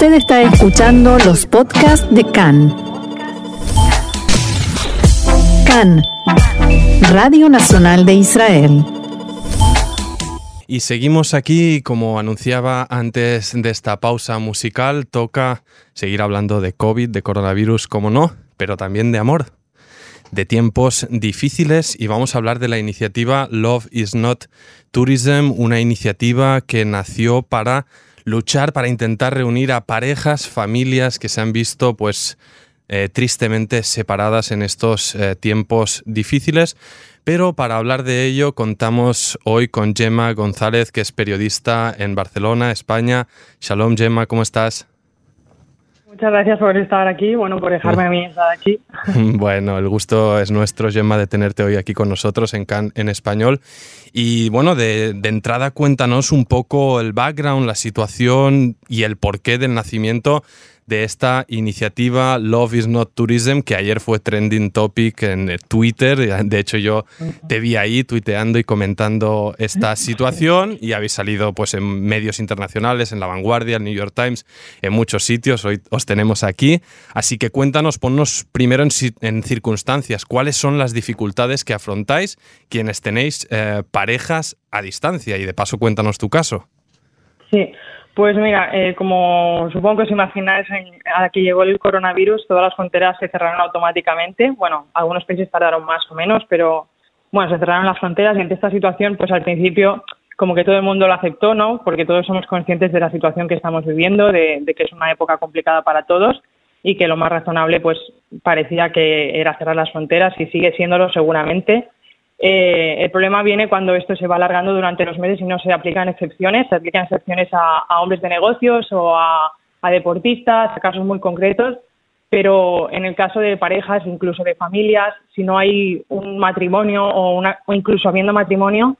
Usted está escuchando los podcasts de CAN. CAN, Radio Nacional de Israel. Y seguimos aquí, como anunciaba antes de esta pausa musical, toca seguir hablando de COVID, de coronavirus, como no, pero también de amor, de tiempos difíciles y vamos a hablar de la iniciativa Love is Not Tourism, una iniciativa que nació para luchar, para intentar reunir a parejas, familias que se han visto pues eh, tristemente separadas en estos eh, tiempos difíciles. Pero para hablar de ello contamos hoy con Gemma González, que es periodista en Barcelona, España. Shalom Gemma, ¿cómo estás? Muchas gracias por estar aquí, bueno, por dejarme a mí estar aquí. Bueno, el gusto es nuestro, Gemma, de tenerte hoy aquí con nosotros en CAN en español. Y bueno, de, de, entrada cuéntanos un poco el background, la situación y el porqué del nacimiento de esta iniciativa Love is Not Tourism, que ayer fue trending topic en Twitter. De hecho, yo te vi ahí tuiteando y comentando esta situación y habéis salido pues, en medios internacionales, en La Vanguardia, el New York Times, en muchos sitios. Hoy os tenemos aquí. Así que cuéntanos, ponnos primero en, en circunstancias, cuáles son las dificultades que afrontáis quienes tenéis eh, parejas a distancia y de paso cuéntanos tu caso. Sí, pues mira, eh, como supongo que os imagináis, a la que llegó el coronavirus, todas las fronteras se cerraron automáticamente. Bueno, algunos países tardaron más o menos, pero bueno, se cerraron las fronteras y ante esta situación, pues al principio como que todo el mundo lo aceptó, ¿no? Porque todos somos conscientes de la situación que estamos viviendo, de, de que es una época complicada para todos y que lo más razonable, pues parecía que era cerrar las fronteras y sigue siéndolo seguramente. Eh, el problema viene cuando esto se va alargando durante los meses y no se aplican excepciones. Se aplican excepciones a, hombres de negocios o a, deportistas, a casos muy concretos. Pero en el caso de parejas, incluso de familias, si no hay un matrimonio o, una, o incluso habiendo matrimonio,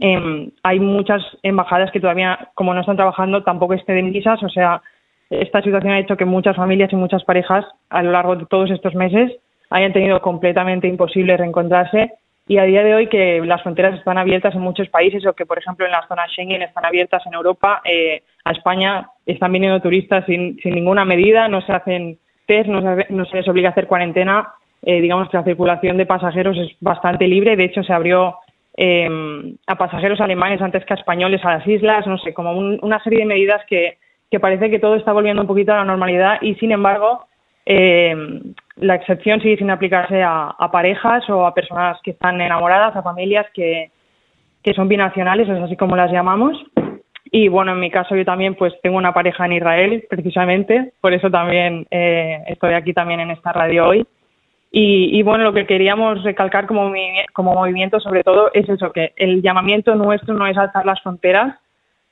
eh, hay muchas embajadas que todavía, como no están trabajando, tampoco estén visas. O sea, esta situación ha hecho que muchas familias y muchas parejas a lo largo de todos estos meses hayan tenido completamente imposible reencontrarse y a día de hoy que las fronteras están abiertas en muchos países o que, por ejemplo, en las zonas Schengen están abiertas en Europa, eh, a España están viniendo turistas sin, sin, ninguna medida, no se hacen test, no se, no se les obliga a hacer cuarentena. Eh, digamos que la circulación de pasajeros es bastante libre. De hecho, se abrió eh, a pasajeros alemanes antes que a españoles a las islas, no sé, como un, una serie de medidas que, que parece que todo está volviendo un poquito a la normalidad y, sin embargo, eh, la excepción sigue sin aplicarse a, parejas o a personas que están enamoradas, a familias que, que son binacionales, es así como las llamamos. Y bueno, en mi caso yo también pues tengo una pareja en Israel, precisamente, por eso también eh, estoy aquí también en esta radio hoy. Y, y, bueno, lo que queríamos recalcar como, como movimiento sobre todo es eso, que el llamamiento nuestro no es alzar las fronteras,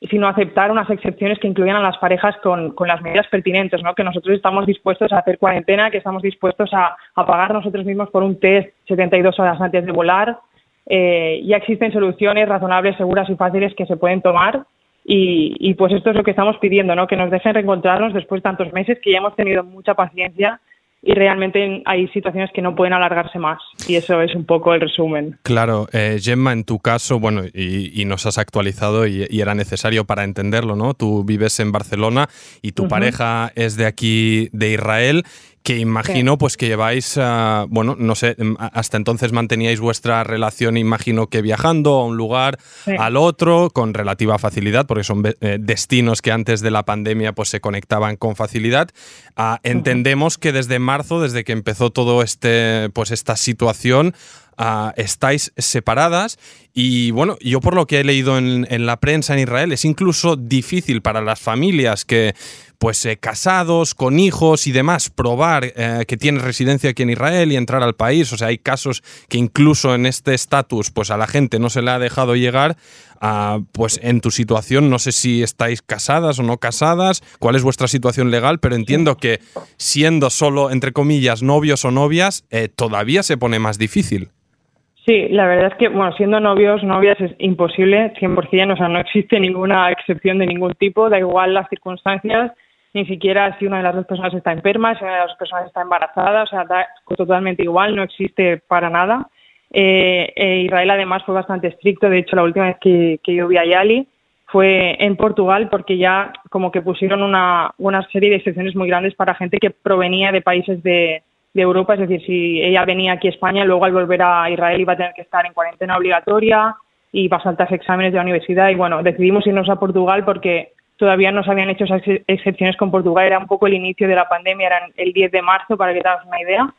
sino aceptar unas excepciones que incluyan a las parejas con, con, las medidas pertinentes, ¿no? que nosotros estamos dispuestos a hacer cuarentena, que estamos dispuestos a, a pagar nosotros mismos por un test 72 horas antes de volar. Eh, ya existen soluciones razonables, seguras y fáciles que se pueden tomar y, y, pues esto es lo que estamos pidiendo, ¿no? que nos dejen reencontrarnos después de tantos meses, que ya hemos tenido mucha paciencia y realmente hay situaciones que no pueden alargarse más. Y eso es un poco el resumen. Claro, eh, Gemma, en tu caso, bueno, y, nos has actualizado y, era necesario para entenderlo, ¿no? Tú vives en Barcelona y tu pareja es de aquí, de Israel que imagino pues que lleváis, uh, bueno, no sé, em, hasta entonces manteníais vuestra relación, imagino que viajando a un lugar, sí. al otro, con relativa facilidad, porque son eh, destinos que antes de la pandemia pues se conectaban con facilidad. Uh, entendemos que desde marzo, desde que empezó todo este, pues esta situación, Estáis separadas y bueno, yo por lo que he leído en, la prensa en Israel es incluso difícil para las familias que pues eh, casados, con hijos y demás, probar eh, que tienes residencia aquí en Israel y entrar al país. O sea, hay casos que incluso en este estatus, pues a la gente no se le ha dejado llegar. Uh, pues en tu situación, no sé si estáis casadas o no casadas, cuál es vuestra situación legal, pero entiendo que siendo solo, entre comillas, novios o novias, eh, todavía se pone más difícil. Sí, la verdad es que, bueno, siendo novios, novias es imposible, 100%, o sea, no existe ninguna excepción de ningún tipo, da igual las circunstancias, ni siquiera si una de las dos personas está enferma, si una de las dos personas está embarazada, o sea, da totalmente igual, no existe para nada. Eh, eh, Israel además fue bastante estricto, de hecho la última vez que, que yo vi a Yali fue en Portugal porque ya como que pusieron una, una serie de excepciones muy grandes para gente que provenía de países de, de Europa, es decir, si ella venía aquí a España, luego al volver a Israel iba a tener que estar en cuarentena obligatoria y va a saltarse exámenes de la universidad y bueno, decidimos irnos a Portugal porque todavía no se habían hecho esas excepciones con Portugal, era un poco el inicio de la pandemia, era el 10 de marzo para que te hagas una idea.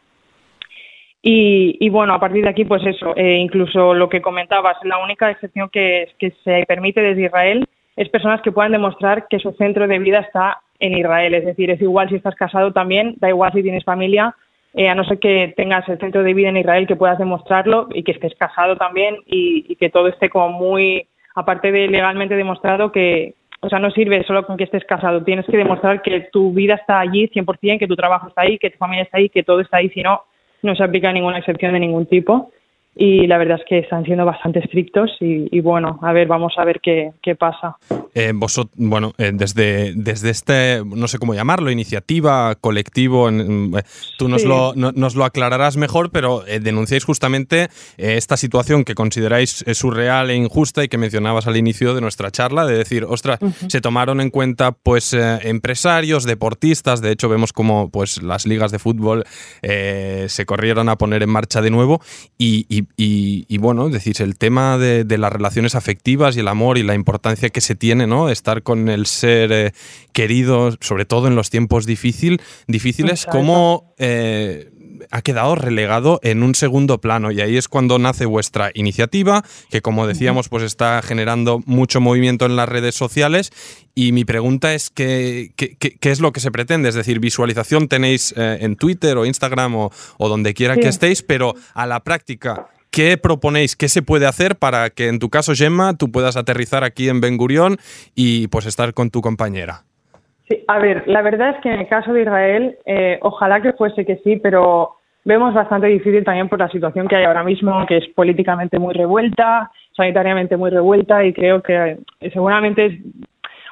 Y, bueno, a partir de aquí, pues eso, eh, incluso lo que comentabas, la única excepción que, que se permite desde Israel es personas que puedan demostrar que su centro de vida está en Israel. Es decir, es igual si estás casado también, da igual si tienes familia, eh, a no ser que tengas el centro de vida en Israel que puedas demostrarlo y que estés casado también y, que todo esté como muy, aparte de legalmente demostrado que, o sea, no sirve solo con que estés casado, tienes que demostrar que tu vida está allí 100%, que tu trabajo está ahí, que tu familia está ahí, que todo está ahí, si no, no se aplica ninguna excepción de ningún tipo y la verdad es que están siendo bastante estrictos y, bueno, a ver, vamos a ver qué, qué pasa. Eh, vosotros, bueno, eh, desde, desde este, no sé cómo llamarlo, iniciativa, colectivo, en, eh, tú nos, lo, nos lo aclararás mejor, pero denunciáis justamente esta situación que consideráis surreal e injusta y que mencionabas al inicio de nuestra charla, de decir, ostras, se tomaron en cuenta pues empresarios, deportistas, de hecho vemos como pues las ligas de fútbol se corrieron a poner en marcha de nuevo y y, bueno, decís, el tema de, las relaciones afectivas y el amor y la importancia que se tiene, ¿no? Estar con el ser eh, querido, sobre todo en los tiempos difícil, difíciles, ¿cómo eh, ha quedado relegado en un segundo plano? Y ahí es cuando nace vuestra iniciativa, que como decíamos, pues está generando mucho movimiento en las redes sociales. Y mi pregunta es, ¿qué, qué, es lo que se pretende? Es decir, visualización tenéis eh, en Twitter o Instagram o, donde quiera que estéis, pero a la práctica, ¿Qué proponéis? ¿Qué se puede hacer para que en tu caso, Gemma, tú puedas aterrizar aquí en Ben Gurión y pues estar con tu compañera? A ver, la verdad es que en el caso de Israel, eh, ojalá que fuese que sí, pero vemos bastante difícil también por la situación que hay ahora mismo, que es políticamente muy revuelta, sanitariamente muy revuelta y creo que eh, seguramente,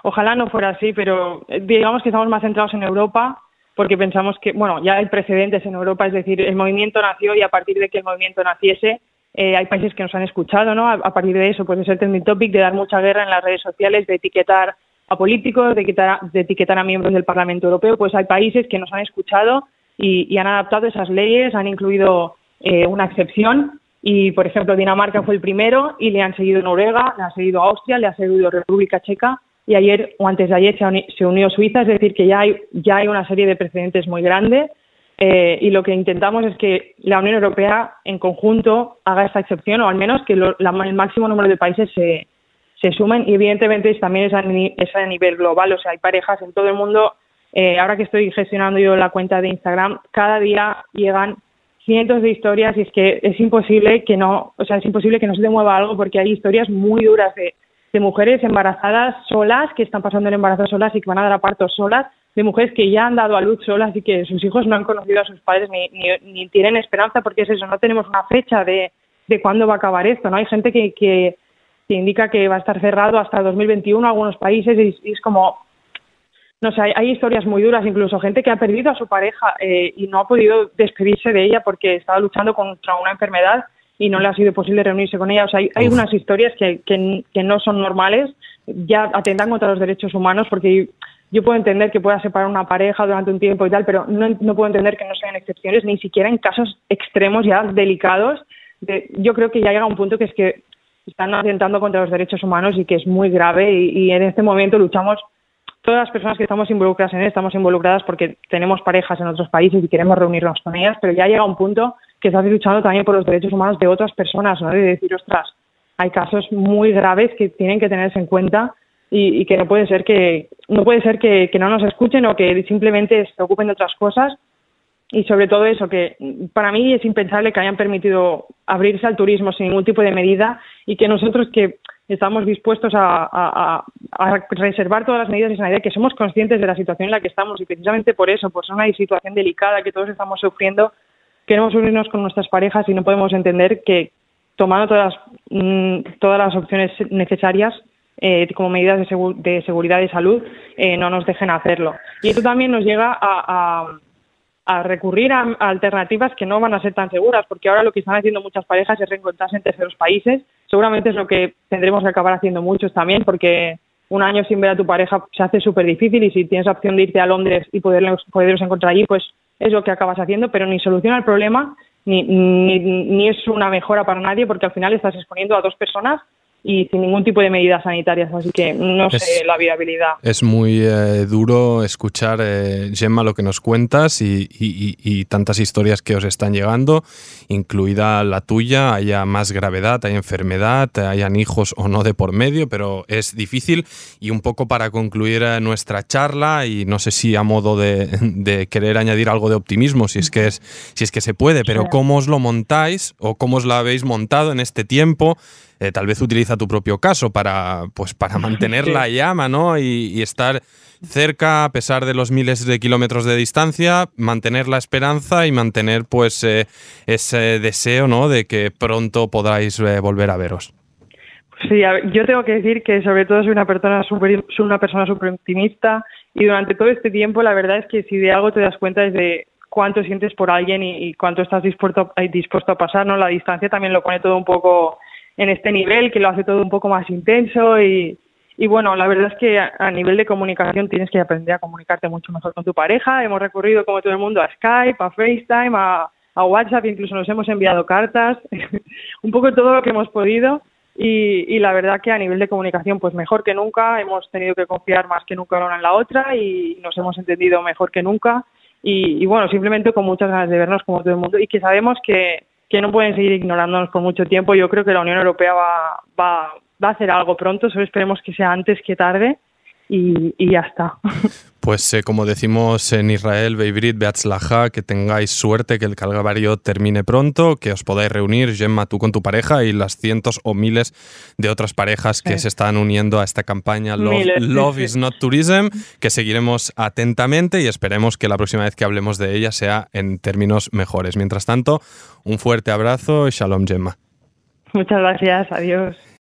ojalá no fuera así, pero eh, digamos que estamos más centrados en Europa porque pensamos que, bueno, ya hay precedentes en Europa, es decir, el movimiento nació y a partir de que el movimiento naciese, eh, hay países que nos han escuchado, ¿no? A, partir de eso, pues es el trending topic de dar mucha guerra en las redes sociales, de etiquetar a políticos, de etiquetar, de etiquetar a miembros del Parlamento Europeo, pues hay países que nos han escuchado y, han adaptado esas leyes, han incluido eh, una excepción. Y, por ejemplo, Dinamarca fue el primero y le han seguido Noruega, le ha seguido Austria, le ha seguido República Checa. Y ayer o antes de ayer se, unió Suiza, es decir, que ya hay, ya hay una serie de precedentes muy grandes eh, y lo que intentamos es que la Unión Europea en conjunto haga esta excepción o al menos que el máximo número de países se, se sumen y evidentemente también es a, es a nivel global, o sea, hay parejas en todo el mundo. Eh, ahora que estoy gestionando yo la cuenta de Instagram, cada día llegan cientos de historias y es que es imposible que no, o sea, es imposible que no se te mueva algo porque hay historias muy duras de mujeres embarazadas solas, que están pasando el embarazo solas y que van a dar a parto solas, de mujeres que ya han dado a luz solas y que sus hijos no han conocido a sus padres ni, ni, tienen esperanza porque es eso, no tenemos una fecha de, de cuándo va a acabar esto, ¿no? Hay gente que, que, indica que va a estar cerrado hasta 2021 en algunos países y, es como, no sé, hay, historias muy duras, incluso gente que ha perdido a su pareja eh, y no ha podido despedirse de ella porque estaba luchando contra una enfermedad y no le ha sido posible reunirse con ella. O sea, hay, unas historias que, que, no son normales, ya atentan contra los derechos humanos, porque yo puedo entender que pueda separar una pareja durante un tiempo y tal, pero no, no puedo entender que no sean excepciones, ni siquiera en casos extremos ya delicados. yo creo que ya llega un punto que es que están atentando contra los derechos humanos y que es muy grave y, en este momento luchamos todas las personas que estamos involucradas en él estamos involucradas porque tenemos parejas en otros países y queremos reunirnos con ellas, pero ya llega un punto que estás luchando también por los derechos humanos de otras personas, ¿no? De decir, ostras, hay casos muy graves que tienen que tenerse en cuenta y, que no puede ser que no puede ser que, no nos escuchen o que simplemente se ocupen de otras cosas y sobre todo eso que para mí es impensable que hayan permitido abrirse al turismo sin ningún tipo de medida y que nosotros que estamos dispuestos a, reservar todas las medidas de sanidad, que somos conscientes de la situación en la que estamos y precisamente por eso, pues es una situación delicada que todos estamos sufriendo, queremos unirnos con nuestras parejas y no podemos entender que tomando todas las, mm, todas las opciones necesarias eh, como medidas de, seguridad y salud eh, no nos dejen hacerlo. Y eso también nos llega a, recurrir a, alternativas que no van a ser tan seguras, porque ahora lo que están haciendo muchas parejas es reencontrarse en terceros países. Seguramente es lo que tendremos que acabar haciendo muchos también, porque un año sin ver a tu pareja se hace súper difícil y si tienes la opción de irte a Londres y poderlos, poderlos encontrar allí, pues es lo que acabas haciendo, pero ni soluciona el problema ni, ni, ni es una mejora para nadie porque al final estás exponiendo a dos personas y sin ningún tipo de medidas sanitarias, así que no sé la viabilidad. Es muy eh, duro escuchar, eh, Gemma, lo que nos cuentas y, tantas historias que os están llegando, incluida la tuya, haya más gravedad, hay enfermedad, hayan hijos o no de por medio, pero es difícil y un poco para concluir eh, nuestra charla y no sé si a modo de, querer añadir algo de optimismo, si es que, es, si es que se puede, pero ¿cómo os lo montáis o cómo os lo habéis montado en este tiempo? Eh, tal vez utiliza tu propio caso para, pues, para mantener la llama ¿no? Y, estar cerca a pesar de los miles de kilómetros de distancia, mantener la esperanza y mantener pues eh, ese deseo ¿no? de que pronto podáis eh, volver a veros. Sí, yo tengo que decir que sobre todo soy una persona super, soy una persona súper optimista y durante todo este tiempo la verdad es que si de algo te das cuenta es de cuánto sientes por alguien y, cuánto estás dispuesto, dispuesto a pasar, ¿no? La distancia también lo pone todo un poco en este nivel que lo hace todo un poco más intenso y, y bueno, la verdad es que a, nivel de comunicación tienes que aprender a comunicarte mucho mejor con tu pareja. Hemos recurrido, como todo el mundo, a Skype, a FaceTime, a, a WhatsApp, incluso nos hemos enviado cartas, un poco todo lo que hemos podido. Y, y, la verdad que a nivel de comunicación, pues mejor que nunca, hemos tenido que confiar más que nunca una en la otra y nos hemos entendido mejor que nunca. Y, y bueno, simplemente con muchas ganas de vernos como todo el mundo y que sabemos que, que no pueden seguir ignorándonos por mucho tiempo. Yo creo que la Unión Europea va, va, va a hacer algo pronto, solo esperemos que sea antes que tarde y, ya está. Pues eh, como decimos en Israel, Beibrit, Beatzlaha, que tengáis suerte, que el Calvario termine pronto, que os podáis reunir, Gemma, tú con tu pareja y las cientos o miles de otras parejas que se están uniendo a esta campaña Love, is not tourism, que seguiremos atentamente y esperemos que la próxima vez que hablemos de ella sea en términos mejores. Mientras tanto, un fuerte abrazo y shalom, Gemma. Muchas gracias, adiós.